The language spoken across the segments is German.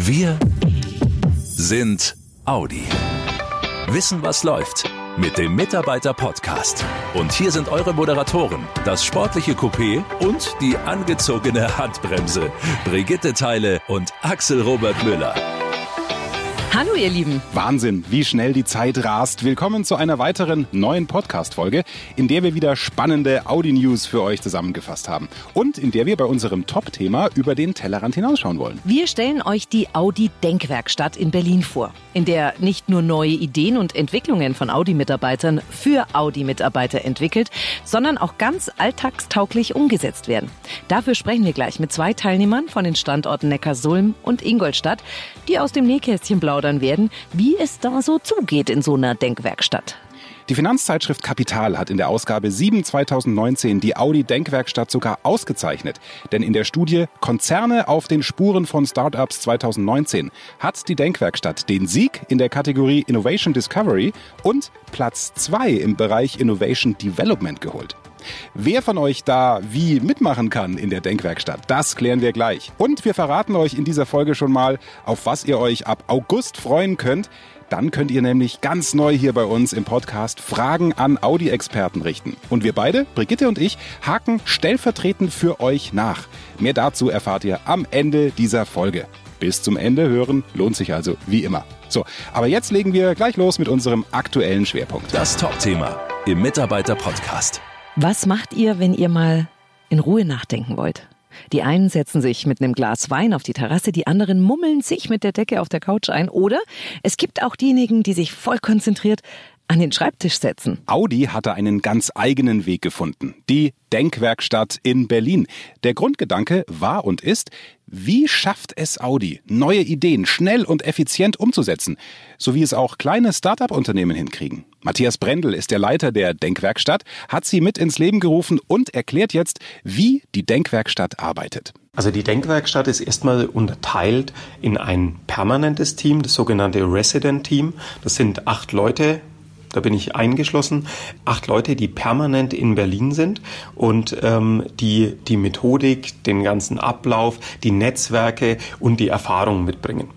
Wir sind Audi. Wissen, was läuft mit dem Mitarbeiter-Podcast. Und hier sind eure Moderatoren, das sportliche Coupé und die angezogene Handbremse. Brigitte Teile und Axel Robert Müller. Hallo ihr Lieben. Wahnsinn, wie schnell die Zeit rast. Willkommen zu einer weiteren neuen Podcast-Folge, in der wir wieder spannende Audi-News für euch zusammengefasst haben. Und in der wir bei unserem Top-Thema über den Tellerrand hinausschauen wollen. Wir stellen euch die Audi-Denkwerkstatt in Berlin vor, in der nicht nur neue Ideen und Entwicklungen von Audi-Mitarbeitern für Audi-Mitarbeiter entwickelt, sondern auch ganz alltagstauglich umgesetzt werden. Dafür sprechen wir gleich mit zwei Teilnehmern von den Standorten Neckarsulm und Ingolstadt, die aus dem Nähkästchen plaudern plaudern werden, wie es da so zugeht in so einer Denkwerkstatt. Die Finanzzeitschrift Kapital hat in der Ausgabe 7 2019 die Audi Denkwerkstatt sogar ausgezeichnet. Denn in der Studie Konzerne auf den Spuren von Startups 2019 hat die Denkwerkstatt den Sieg in der Kategorie Innovation Discovery und Platz 2 im Bereich Innovation Development geholt. Wer von euch da wie mitmachen kann in der Denkwerkstatt, das klären wir gleich. Und wir verraten euch in dieser Folge schon mal, auf was ihr euch ab August freuen könnt. Dann könnt ihr nämlich ganz neu hier bei uns im Podcast Fragen an Audi-Experten richten. Und wir beide, Brigitte und ich, haken stellvertretend für euch nach. Mehr dazu erfahrt ihr am Ende dieser Folge. Bis zum Ende hören lohnt sich also wie immer. So, aber jetzt legen wir gleich los mit unserem aktuellen Schwerpunkt. Das Top-Thema im Mitarbeiter-Podcast. Was macht ihr, wenn ihr mal in Ruhe nachdenken wollt? Die einen setzen sich mit einem Glas Wein auf die Terrasse, die anderen mummeln sich mit der Decke auf der Couch ein. Oder es gibt auch diejenigen, die sich voll konzentriert an den Schreibtisch setzen. Audi hatte einen ganz eigenen Weg gefunden. Die Denkwerkstatt in Berlin. Der Grundgedanke war und ist, wie schafft es Audi, neue Ideen schnell und effizient umzusetzen, so wie es auch kleine Start-up-Unternehmen hinkriegen? Matthias Brendel ist der Leiter der Denkwerkstatt, hat sie mit ins Leben gerufen und erklärt jetzt, wie die Denkwerkstatt arbeitet. Also die Denkwerkstatt ist erstmal unterteilt in ein permanentes Team, das sogenannte Resident Team. Das sind acht Leute, da bin ich eingeschlossen, acht Leute, die permanent in Berlin sind und ähm, die die Methodik, den ganzen Ablauf, die Netzwerke und die Erfahrung mitbringen.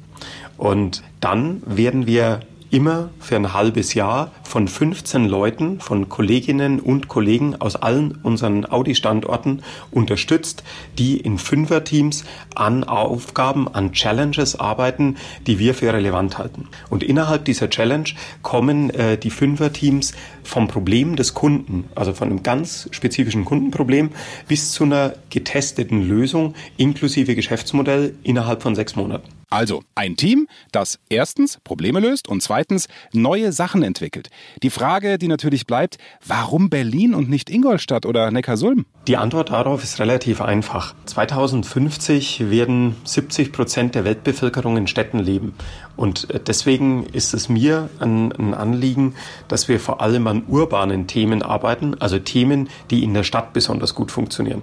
Und dann werden wir immer für ein halbes Jahr von 15 Leuten, von Kolleginnen und Kollegen aus allen unseren Audi-Standorten unterstützt, die in Fünferteams an Aufgaben, an Challenges arbeiten, die wir für relevant halten. Und innerhalb dieser Challenge kommen äh, die Fünferteams vom Problem des Kunden, also von einem ganz spezifischen Kundenproblem, bis zu einer getesteten Lösung inklusive Geschäftsmodell innerhalb von sechs Monaten. Also ein Team, das erstens Probleme löst und zweitens neue Sachen entwickelt. Die Frage, die natürlich bleibt, warum Berlin und nicht Ingolstadt oder Neckarsulm? Die Antwort darauf ist relativ einfach. 2050 werden 70 Prozent der Weltbevölkerung in Städten leben. Und äh, deswegen ist es mir ein, ein, Anliegen, dass wir vor allem an urbanen Themen arbeiten, also Themen, die in der Stadt besonders gut funktionieren.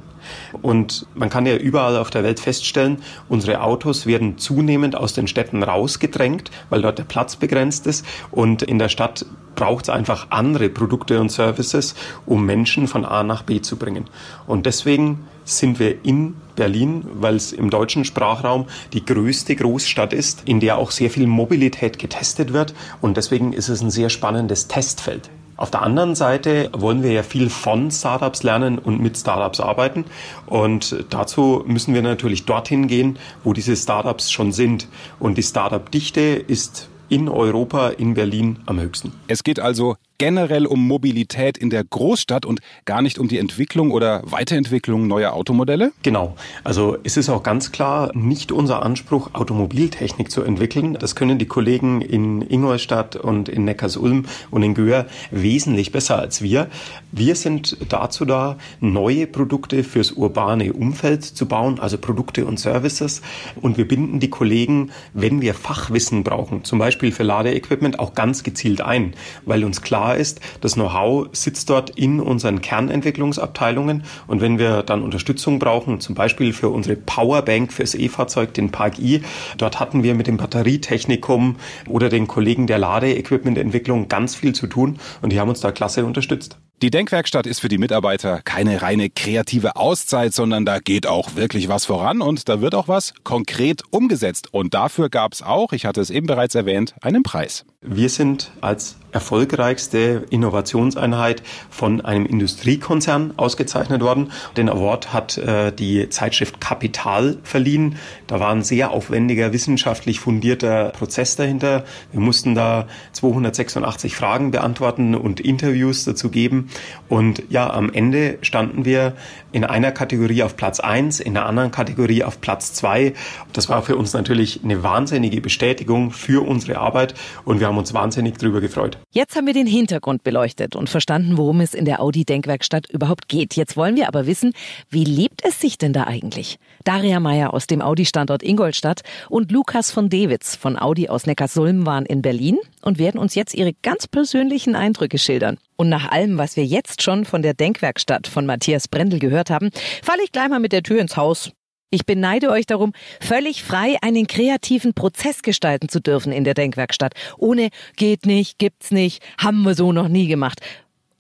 Und man kann ja überall auf der Welt feststellen, unsere Autos werden zunehmend aus den Städten rausgedrängt, weil dort der Platz begrenzt ist. Und in der Stadt braucht es einfach andere Produkte und Services, um Menschen von A nach B zu bringen. Und deswegen sind wir in Berlin, weil es im deutschen Sprachraum die größte Großstadt ist, in der auch sehr viel Mobilität getestet wird. Und deswegen ist es ein sehr spannendes Testfeld. Auf der anderen Seite wollen wir ja viel von Startups lernen und mit Startups arbeiten. Und dazu müssen wir natürlich dorthin gehen, wo diese Startups schon sind. Und die Startup-Dichte ist in Europa, in Berlin am höchsten. Es geht also generell um Mobilität in der Großstadt und gar nicht um die Entwicklung oder Weiterentwicklung neuer Automodelle? Genau. Also es ist auch ganz klar nicht unser Anspruch, Automobiltechnik zu entwickeln. Das können die Kollegen in Ingolstadt und in Neckarsulm und in Göhr wesentlich besser als wir. Wir sind dazu da, neue Produkte fürs urbane Umfeld zu bauen, also Produkte und Services. Und wir binden die Kollegen, wenn wir Fachwissen brauchen, zum Beispiel für Ladeequipment, auch ganz gezielt ein, weil uns klar klar ist, das Know-how sitzt dort in unseren Kernentwicklungsabteilungen und wenn wir dann Unterstützung brauchen, zum Beispiel für unsere Powerbank fürs E-Fahrzeug, den Park i, dort hatten wir mit dem Batterietechnikum oder den Kollegen der Ladeequipmententwicklung ganz viel zu tun und die haben uns da klasse unterstützt. Die Denkwerkstatt ist für die Mitarbeiter keine reine kreative Auszeit, sondern da geht auch wirklich was voran und da wird auch was konkret umgesetzt. Und dafür gab es auch, ich hatte es eben bereits erwähnt, einen Preis. Wir sind als erfolgreichste Innovationseinheit von einem Industriekonzern ausgezeichnet worden. Den Award hat äh, die Zeitschrift Kapital verliehen. Da war ein sehr aufwendiger, wissenschaftlich fundierter Prozess dahinter. Wir mussten da 286 Fragen beantworten und Interviews dazu geben. Und ja, am Ende standen wir in einer Kategorie auf Platz eins, in der anderen Kategorie auf Platz zwei. Das war für uns natürlich eine wahnsinnige Bestätigung für unsere Arbeit und wir haben uns wahnsinnig darüber gefreut. Jetzt haben wir den Hintergrund beleuchtet und verstanden, worum es in der Audi Denkwerkstatt überhaupt geht. Jetzt wollen wir aber wissen, wie lebt es sich denn da eigentlich? Daria Meyer aus dem Audi-Standort Ingolstadt und Lukas von Dewitz von Audi aus Neckarsulm waren in Berlin und werden uns jetzt ihre ganz persönlichen Eindrücke schildern. Und nach allem, was wir jetzt schon von der Denkwerkstatt von Matthias Brendel gehört haben, falle ich gleich mal mit der Tür ins Haus. Ich beneide euch darum, völlig frei einen kreativen Prozess gestalten zu dürfen in der Denkwerkstatt. Ohne geht nicht, gibt's nicht, haben wir so noch nie gemacht.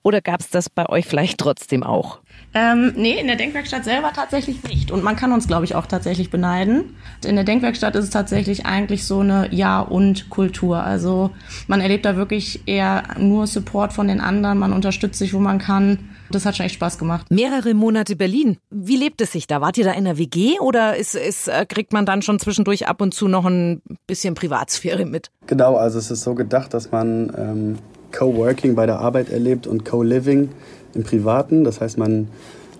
Oder gab's das bei euch vielleicht trotzdem auch? Ähm, nee, in der Denkwerkstatt selber tatsächlich nicht. Und man kann uns, glaube ich, auch tatsächlich beneiden. In der Denkwerkstatt ist es tatsächlich eigentlich so eine Ja- und Kultur. Also man erlebt da wirklich eher nur Support von den anderen, man unterstützt sich, wo man kann. Das hat schon echt Spaß gemacht. Mehrere Monate Berlin. Wie lebt es sich da? Wart ihr da in der WG oder ist, ist, äh, kriegt man dann schon zwischendurch ab und zu noch ein bisschen Privatsphäre mit? Genau, also es ist so gedacht, dass man ähm, Coworking bei der Arbeit erlebt und Co-Living im Privaten. Das heißt, man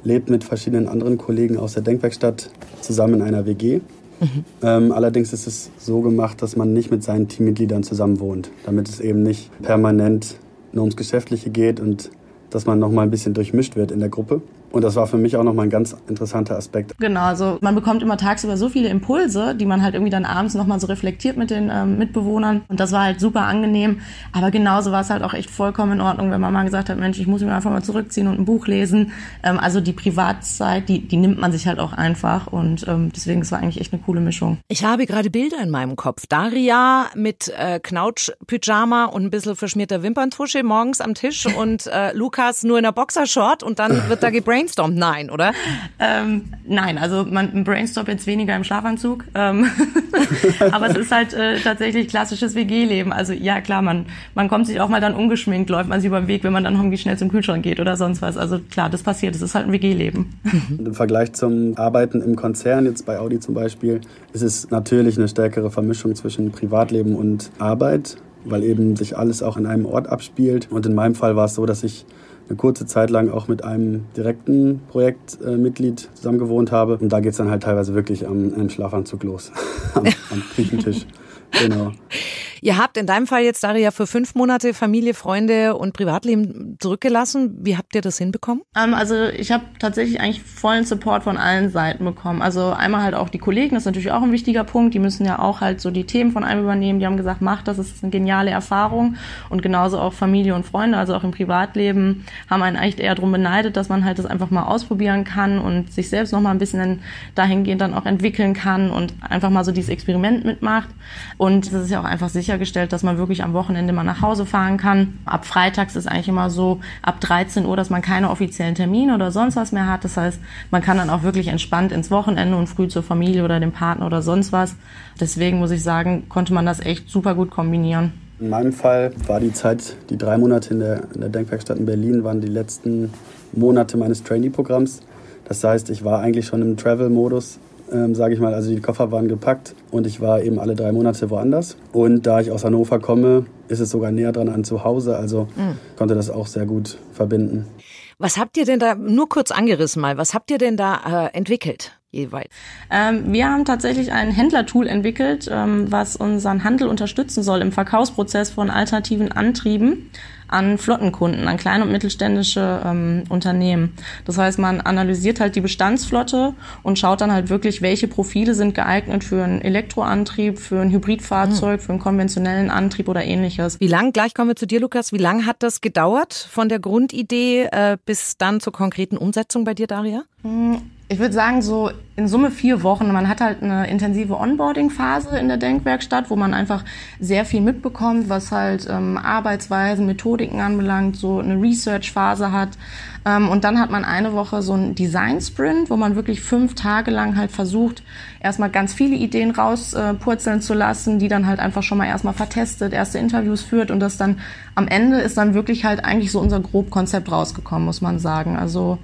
lebt mit verschiedenen anderen Kollegen aus der Denkwerkstatt zusammen in einer WG. Mhm. Ähm, allerdings ist es so gemacht, dass man nicht mit seinen Teammitgliedern zusammen wohnt, damit es eben nicht permanent nur ums Geschäftliche geht und dass man noch mal ein bisschen durchmischt wird in der Gruppe. Und das war für mich auch nochmal ein ganz interessanter Aspekt. Genau, also man bekommt immer tagsüber so viele Impulse, die man halt irgendwie dann abends nochmal so reflektiert mit den ähm, Mitbewohnern. Und das war halt super angenehm. Aber genauso war es halt auch echt vollkommen in Ordnung, wenn man mal gesagt hat, Mensch, ich muss mich einfach mal zurückziehen und ein Buch lesen. Ähm, also die Privatzeit, die, die nimmt man sich halt auch einfach. Und ähm, deswegen, es war eigentlich echt eine coole Mischung. Ich habe gerade Bilder in meinem Kopf. Daria mit äh, Knautsch-Pyjama und ein bisschen verschmierter Wimperntusche morgens am Tisch und äh, Lukas nur in der Boxershort und dann wird da gebrannt gebrainstormt? Nein, oder? Ähm, nein, also man brainstormt jetzt weniger im Schlafanzug. Ähm aber es ist halt äh, tatsächlich klassisches WG-Leben. Also ja, klar, man, man kommt sich auch mal dann ungeschminkt, läuft man sich über den Weg, wenn man dann irgendwie schnell zum Kühlschrank geht oder sonst was. Also klar, das passiert. Es ist halt ein WG-Leben. Im Vergleich zum Arbeiten im Konzern, jetzt bei Audi zum Beispiel, ist es natürlich eine stärkere Vermischung zwischen Privatleben und Arbeit weil eben sich alles auch in einem Ort abspielt. Und in meinem Fall war es so, dass ich eine kurze Zeit lang auch mit einem direkten Projektmitglied zusammen gewohnt habe. Und da geht es dann halt teilweise wirklich am, am Schlafanzug los, am, am Küchentisch. Genau. Ihr habt in deinem Fall jetzt, Daria, für fünf Monate Familie, Freunde und Privatleben zurückgelassen. Wie habt ihr das hinbekommen? Ähm, also ich habe tatsächlich eigentlich vollen Support von allen Seiten bekommen. Also einmal halt auch die Kollegen, das ist natürlich auch ein wichtiger Punkt. Die müssen ja auch halt so die Themen von einem übernehmen. Die haben gesagt, mach das, ist eine geniale Erfahrung. Und genauso auch Familie und Freunde, also auch im Privatleben, haben einen eigentlich eher darum beneidet, dass man halt das einfach mal ausprobieren kann und sich selbst noch mal ein bisschen dahingehend dann auch entwickeln kann und einfach mal so dieses Experiment mitmacht. Und das ist ja auch einfach sicher sichergestellt, dass man wirklich am Wochenende mal nach Hause fahren kann. Ab Freitags ist eigentlich immer so ab 13 Uhr, dass man keine offiziellen Termine oder sonst was mehr hat. Das heißt, man kann dann auch wirklich entspannt ins Wochenende und früh zur Familie oder dem Partner oder sonst was. Deswegen muss ich sagen, konnte man das echt super gut kombinieren. In meinem Fall war die Zeit, die drei Monate in der, in der Denkwerkstatt in Berlin, waren die letzten Monate meines Trainee-Programms. Das heißt, ich war eigentlich schon im Travel-Modus ähm, sage ich mal. Also die Koffer waren gepackt und ich war eben alle drei Monate woanders. Und da ich aus Hannover komme, ist es sogar näher dran an zu Hause. Also mhm. konnte das auch sehr gut verbinden. Was habt ihr denn da, nur kurz angerissen mal, was habt ihr denn da äh, entwickelt? Jeweils. Ähm, wir haben tatsächlich ein Händlertool entwickelt, ähm, was unseren Handel unterstützen soll im Verkaufsprozess von alternativen Antrieben an Flottenkunden, an kleine und mittelständische ähm, Unternehmen. Das heißt, man analysiert halt die Bestandsflotte und schaut dann halt wirklich, welche Profile sind geeignet für einen Elektroantrieb, für ein Hybridfahrzeug, mhm. für einen konventionellen Antrieb oder ähnliches. Wie lang, gleich kommen wir zu dir, Lukas, wie lang hat das gedauert von der Grundidee äh, bis dann zur konkreten Umsetzung bei dir, Daria? Mhm Ich würde sagen, so in Summe vier Wochen. Man hat halt eine intensive Onboarding-Phase in der Denkwerkstatt, wo man einfach sehr viel mitbekommt, was halt ähm, Arbeitsweisen, Methodiken anbelangt, so eine Research-Phase hat. Ähm, und dann hat man eine Woche so einen Design-Sprint, wo man wirklich fünf Tage lang halt versucht, erstmal ganz viele Ideen rauspurzeln äh, zu lassen, die dann halt einfach schon mal erstmal vertestet, erste Interviews führt und das dann am Ende ist dann wirklich halt eigentlich so unser Grobkonzept rausgekommen, muss man sagen. Also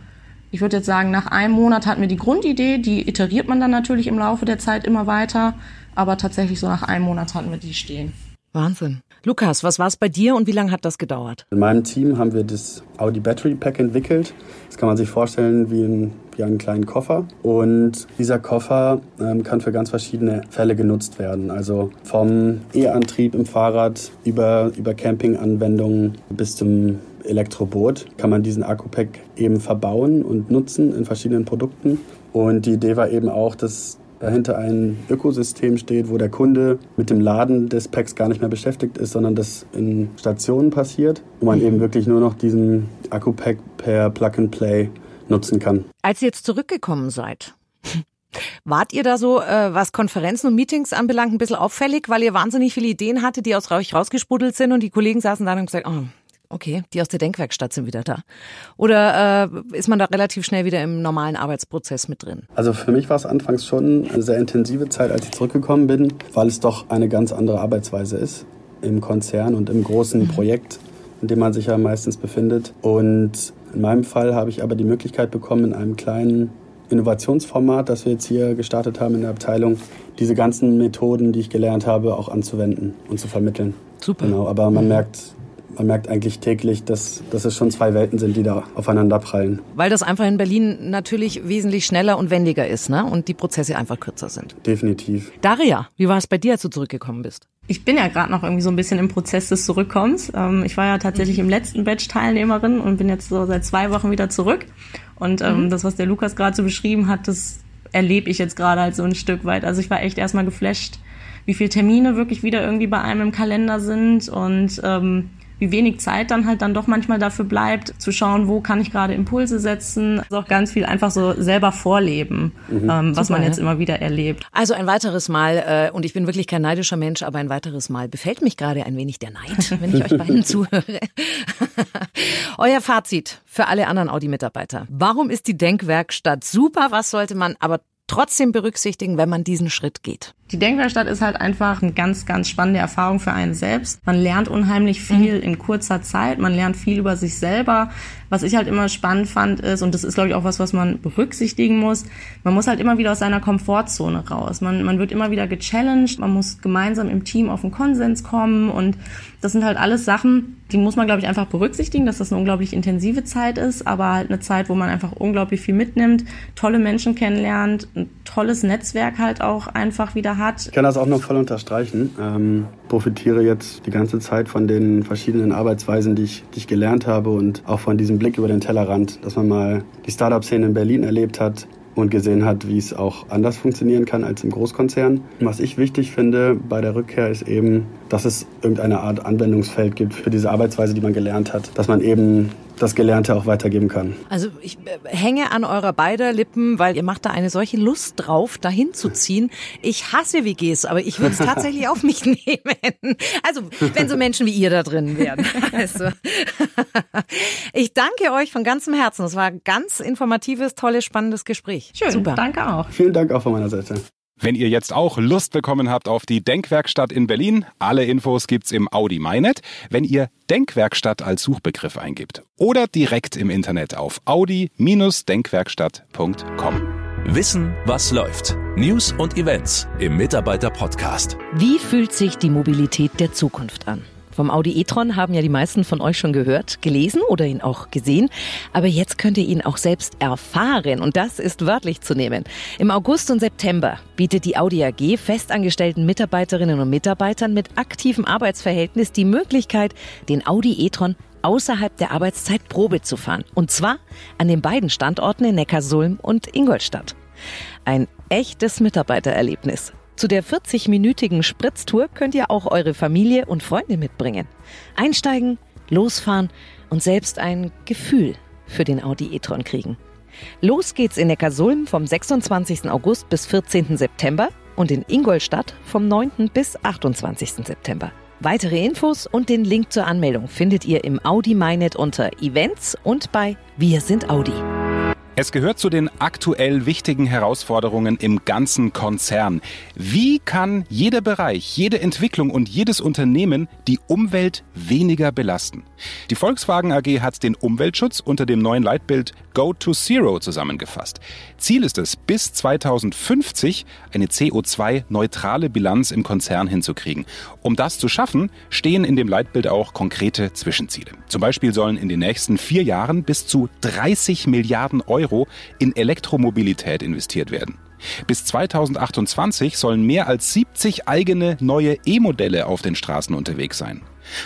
ich würde jetzt sagen, nach einem Monat hatten wir die Grundidee, die iteriert man dann natürlich im Laufe der Zeit immer weiter, aber tatsächlich so nach einem Monat hatten wir die stehen. Wahnsinn. Lukas, was war es bei dir und wie lange hat das gedauert? In meinem Team haben wir das Audi Battery Pack entwickelt. Das kann man sich vorstellen wie, ein, wie einen kleinen Koffer. Und dieser Koffer ähm, kann für ganz verschiedene Fälle genutzt werden. Also vom E-Antrieb im Fahrrad über, über Campinganwendungen bis zum Elektroboot kann man diesen Akku-Pack eben verbauen und nutzen in verschiedenen Produkten. Und die Idee war eben auch, dass dahinter ein Ökosystem steht, wo der Kunde mit dem Laden des Packs gar nicht mehr beschäftigt ist, sondern das in Stationen passiert, wo man eben wirklich nur noch diesen Akku-Pack per Plug-and-Play nutzen kann. Als ihr jetzt zurückgekommen seid, Wart ihr da so, äh, was Konferenzen und Meetings anbelangt, ein bisschen auffällig, weil ihr wahnsinnig viele Ideen hattet, die aus euch rausgesprudelt sind und die Kollegen saßen da und haben gesagt, oh, okay, die aus der Denkwerkstatt sind wieder da. Oder äh, ist man da relativ schnell wieder im normalen Arbeitsprozess mit drin? Also für mich war es anfangs schon eine sehr intensive Zeit, als ich zurückgekommen bin, weil es doch eine ganz andere Arbeitsweise ist im Konzern und im großen mhm. Projekt, in dem man sich ja meistens befindet. Und in meinem Fall habe ich aber die Möglichkeit bekommen, in einem kleinen Innovationsformat, das wir jetzt hier gestartet haben in der Abteilung, diese ganzen Methoden, die ich gelernt habe, auch anzuwenden und zu vermitteln. Super. Genau, aber man mhm. merkt man merkt eigentlich täglich, dass, dass es schon zwei Welten sind, die da aufeinander prallen. Weil das einfach in Berlin natürlich wesentlich schneller und wendiger ist, ne? Und die Prozesse einfach kürzer sind. Definitiv. Daria, wie war es bei dir, als du zurückgekommen bist? Ich bin ja gerade noch irgendwie so ein bisschen im Prozess des Zurückkommens. Ähm, ich war ja tatsächlich im letzten Batch Teilnehmerin und bin jetzt so seit zwei Wochen wieder zurück. Und ähm, mhm. das, was der Lukas gerade so beschrieben hat, das erlebe ich jetzt gerade halt so ein Stück weit. Also ich war echt erstmal geflasht, wie viele Termine wirklich wieder irgendwie bei einem im Kalender sind und ähm, wie wenig Zeit dann halt dann doch manchmal dafür bleibt, zu schauen, wo kann ich gerade Impulse setzen. Also auch ganz viel einfach so selber vorleben, mhm. ähm, was Super, man jetzt ja. immer wieder erlebt. Also ein weiteres Mal, äh, und ich bin wirklich kein neidischer Mensch, aber ein weiteres Mal befällt mich gerade ein wenig der Neid, wenn ich euch beiden zuhöre. Euer Fazit für alle anderen Audi-Mitarbeiter. Warum ist die Denkwerkstatt super? Was sollte man aber trotzdem berücksichtigen, wenn man diesen Schritt geht? Die Denkwerkstatt ist halt einfach eine ganz, ganz spannende Erfahrung für einen selbst. Man lernt unheimlich viel mhm. in kurzer Zeit. Man lernt viel über sich selber. Was ich halt immer spannend fand ist, und das ist, glaube ich, auch was, was man berücksichtigen muss, man muss halt immer wieder aus seiner Komfortzone raus. Man, man wird immer wieder gechallenged. Man muss gemeinsam im Team auf einen Konsens kommen. Und das sind halt alles Sachen, die muss man, glaube ich, einfach berücksichtigen, dass das eine unglaublich intensive Zeit ist, aber halt eine Zeit, wo man einfach unglaublich viel mitnimmt, tolle Menschen kennenlernt, ein tolles Netzwerk halt auch einfach wieder hat. Ich kann das auch noch voll unterstreichen. Ähm, profitiere jetzt die ganze Zeit von den verschiedenen Arbeitsweisen, die ich, die ich gelernt habe und auch von diesem Blick über den Tellerrand, dass man mal die Startup-Szene in Berlin erlebt hat, und gesehen hat, wie es auch anders funktionieren kann als im Großkonzern. Was ich wichtig finde bei der Rückkehr ist eben, dass es irgendeine Art Anwendungsfeld gibt für diese Arbeitsweise, die man gelernt hat, dass man eben das Gelernte auch weitergeben kann. Also ich äh, hänge an eurer beider Lippen, weil ihr macht da eine solche Lust drauf, dahin zu ziehen. Ich hasse WGs, aber ich würde es tatsächlich auf mich nehmen. Also wenn so Menschen wie ihr da drin wären. Also. Ich danke euch von ganzem Herzen. Es war ein ganz informatives, tolles, spannendes Gespräch. Schön, Super. danke auch. Vielen Dank auch von meiner Seite. Wenn ihr jetzt auch Lust bekommen habt auf die Denkwerkstatt in Berlin, alle Infos gibt's im Audi MyNet, wenn ihr Denkwerkstatt als Suchbegriff eingibt oder direkt im Internet auf audi-denkwerkstatt.com. Wissen, was läuft. News und Events im Mitarbeiter-Podcast. Wie fühlt sich die Mobilität der Zukunft an? Vom Audi e-tron haben ja die meisten von euch schon gehört, gelesen oder ihn auch gesehen. Aber jetzt könnt ihr ihn auch selbst erfahren und das ist wörtlich zu nehmen. Im August und September bietet die Audi AG festangestellten Mitarbeiterinnen und Mitarbeitern mit aktivem Arbeitsverhältnis die Möglichkeit, den Audi e-tron außerhalb der Arbeitszeit Probe zu fahren. Und zwar an den beiden Standorten in Neckarsulm und Ingolstadt. Ein echtes Mitarbeitererlebnis. Zu der 40-minütigen Spritztour könnt ihr auch eure Familie und Freunde mitbringen. Einsteigen, losfahren und selbst ein Gefühl für den Audi e-tron kriegen. Los geht's in Neckarsulm vom 26. August bis 14. September und in Ingolstadt vom 9. bis 28. September. Weitere Infos und den Link zur Anmeldung findet ihr im Audi MyNet unter Events und bei Wir sind Audi. Es gehört zu den aktuell wichtigen Herausforderungen im ganzen Konzern. Wie kann jeder Bereich, jede Entwicklung und jedes Unternehmen die Umwelt weniger belasten? Die Volkswagen AG hat den Umweltschutz unter dem neuen Leitbild Go to Zero zusammengefasst. Ziel ist es, bis 2050 eine CO2-neutrale Bilanz im Konzern hinzukriegen. Um das zu schaffen, stehen in dem Leitbild auch konkrete Zwischenziele. Zum Beispiel sollen in den nächsten vier Jahren bis zu 30 Milliarden Euro in Elektromobilität investiert werden. Bis 2028 sollen mehr als 70 eigene neue E-Modelle auf den Straßen unterwegs sein.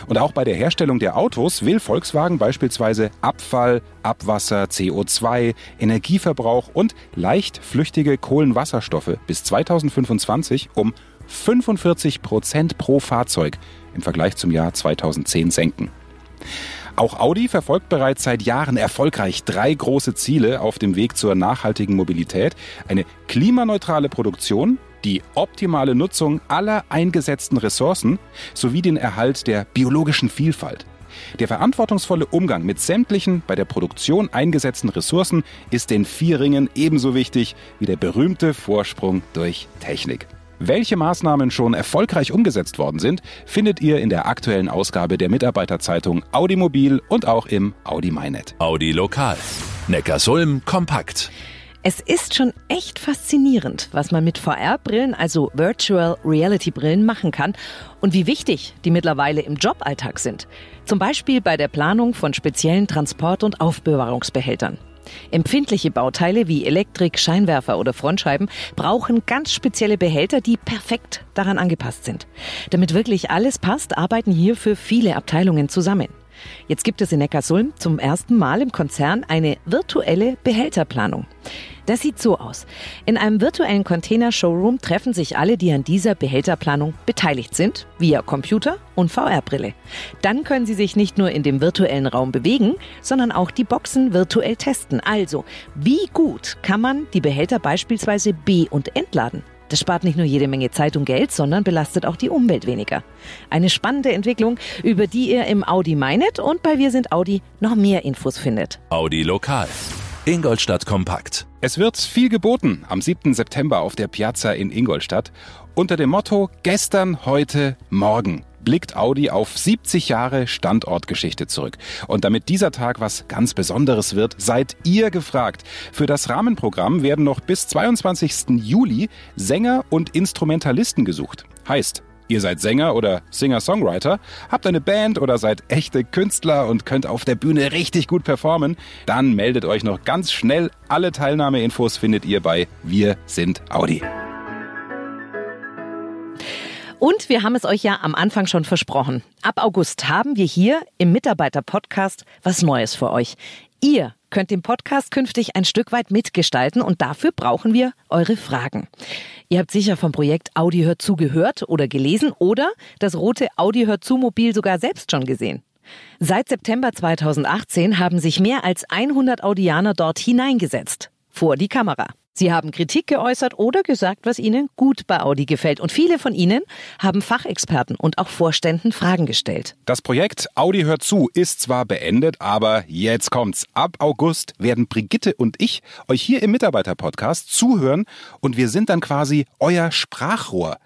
Und auch bei der Herstellung der Autos will Volkswagen beispielsweise Abfall, Abwasser, CO2, Energieverbrauch und leicht flüchtige Kohlenwasserstoffe bis 2025 um 45 Prozent pro Fahrzeug im Vergleich zum Jahr 2010 senken. Auch Audi verfolgt bereits seit Jahren erfolgreich drei große Ziele auf dem Weg zur nachhaltigen Mobilität. Eine klimaneutrale Produktion, die optimale Nutzung aller eingesetzten Ressourcen sowie den Erhalt der biologischen Vielfalt. Der verantwortungsvolle Umgang mit sämtlichen bei der Produktion eingesetzten Ressourcen ist den vier Ringen ebenso wichtig wie der berühmte Vorsprung durch Technik. Welche Maßnahmen schon erfolgreich umgesetzt worden sind, findet ihr in der aktuellen Ausgabe der Mitarbeiterzeitung Audi Mobil und auch im Audi MyNet. Audi Lokal. Neckarsulm kompakt. Es ist schon echt faszinierend, was man mit VR-Brillen, also Virtual Reality-Brillen, machen kann und wie wichtig die mittlerweile im Joballtag sind. Zum Beispiel bei der Planung von speziellen Transport- und Aufbewahrungsbehältern. Empfindliche Bauteile wie Elektrik, Scheinwerfer oder Frontscheiben brauchen ganz spezielle Behälter, die perfekt daran angepasst sind. Damit wirklich alles passt, arbeiten hierfür viele Abteilungen zusammen. Jetzt gibt es in Neckarsulm zum ersten Mal im Konzern eine virtuelle Behälterplanung. Das sieht so aus. In einem virtuellen Container-Showroom treffen sich alle, die an dieser Behälterplanung beteiligt sind, via Computer und VR-Brille. Dann können sie sich nicht nur in dem virtuellen Raum bewegen, sondern auch die Boxen virtuell testen. Also, wie gut kann man die Behälter beispielsweise be- und entladen? Das spart nicht nur jede Menge Zeit und Geld, sondern belastet auch die Umwelt weniger. Eine spannende Entwicklung, über die ihr im Audi MyNet und bei Wir sind Audi noch mehr Infos findet. Audi Lokal. Ingolstadt kompakt. Es wird viel geboten am 7. September auf der Piazza in Ingolstadt unter dem Motto Gestern, heute, morgen blickt Audi auf 70 Jahre Standortgeschichte zurück. Und damit dieser Tag was ganz Besonderes wird, seid ihr gefragt. Für das Rahmenprogramm werden noch bis 22. Juli Sänger und Instrumentalisten gesucht. Heißt, Ihr seid Sänger oder Singer-Songwriter, habt eine Band oder seid echte Künstler und könnt auf der Bühne richtig gut performen, dann meldet euch noch ganz schnell. Alle Teilnahmeinfos findet ihr bei Wir sind Audi. Und wir haben es euch ja am Anfang schon versprochen. Ab August haben wir hier im Mitarbeiter-Podcast was Neues für euch. Ihr könnt den Podcast künftig ein Stück weit mitgestalten und dafür brauchen wir eure Fragen. Ihr habt sicher vom Projekt Audi hört zu gehört oder gelesen oder das rote Audi hört zu Mobil sogar selbst schon gesehen. Seit September 2018 haben sich mehr als 100 Audianer dort hineingesetzt. Vor die Kamera. Sie haben Kritik geäußert oder gesagt, was ihnen gut bei Audi gefällt. Und viele von ihnen haben Fachexperten und auch Vorständen Fragen gestellt. Das Projekt Audi hört zu ist zwar beendet, aber jetzt kommt's. Ab August werden Brigitte und ich euch hier im Mitarbeiter-Podcast zuhören und wir sind dann quasi euer Sprachrohr.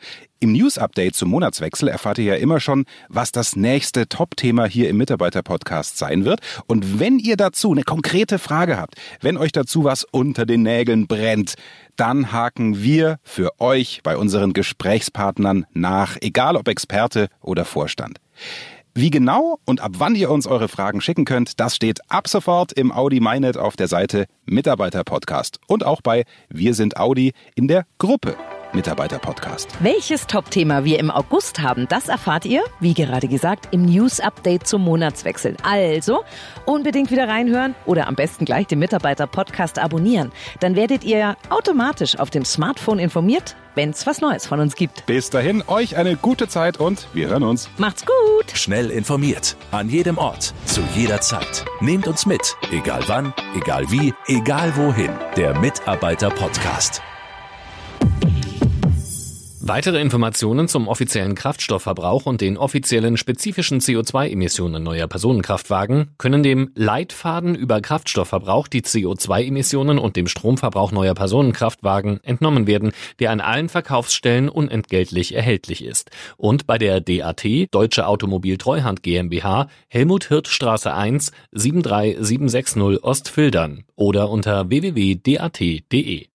Im News-Update zum Monatswechsel erfahrt ihr ja immer schon, was das nächste Top-Thema hier im Mitarbeiter-Podcast sein wird. Und wenn ihr dazu eine konkrete Frage habt, wenn euch dazu was unter den Nägeln brennt, dann haken wir für euch bei unseren Gesprächspartnern nach, egal ob Experte oder Vorstand. Wie genau und ab wann ihr uns eure Fragen schicken könnt, das steht ab sofort im Audi MyNet auf der Seite Mitarbeiter Podcast und auch bei Wir sind Audi in der Gruppe Mitarbeiter-Podcast. Welches Top-Thema wir im August haben, das erfahrt ihr, wie gerade gesagt, im News-Update zum Monatswechsel. Also unbedingt wieder reinhören oder am besten gleich den Mitarbeiter-Podcast abonnieren. Dann werdet ihr automatisch auf dem Smartphone informiert, wenn es was Neues von uns gibt. Bis dahin, euch eine gute Zeit und wir hören uns. Macht's gut! Schnell informiert, an jedem Ort, zu jeder Zeit. Nehmt uns mit, egal wann, egal wie, egal wohin. Der Mitarbeiter-Podcast. Weitere Informationen zum offiziellen Kraftstoffverbrauch und den offiziellen spezifischen CO2-Emissionen neuer Personenkraftwagen können dem Leitfaden über Kraftstoffverbrauch, die CO2-Emissionen und dem Stromverbrauch neuer Personenkraftwagen entnommen werden, der an allen Verkaufsstellen unentgeltlich erhältlich ist. Und bei der DAT, Deutsche Automobil Treuhand GmbH, Helmut Hirt Straße 1, 73760 Ostfildern oder unter www.dat.de.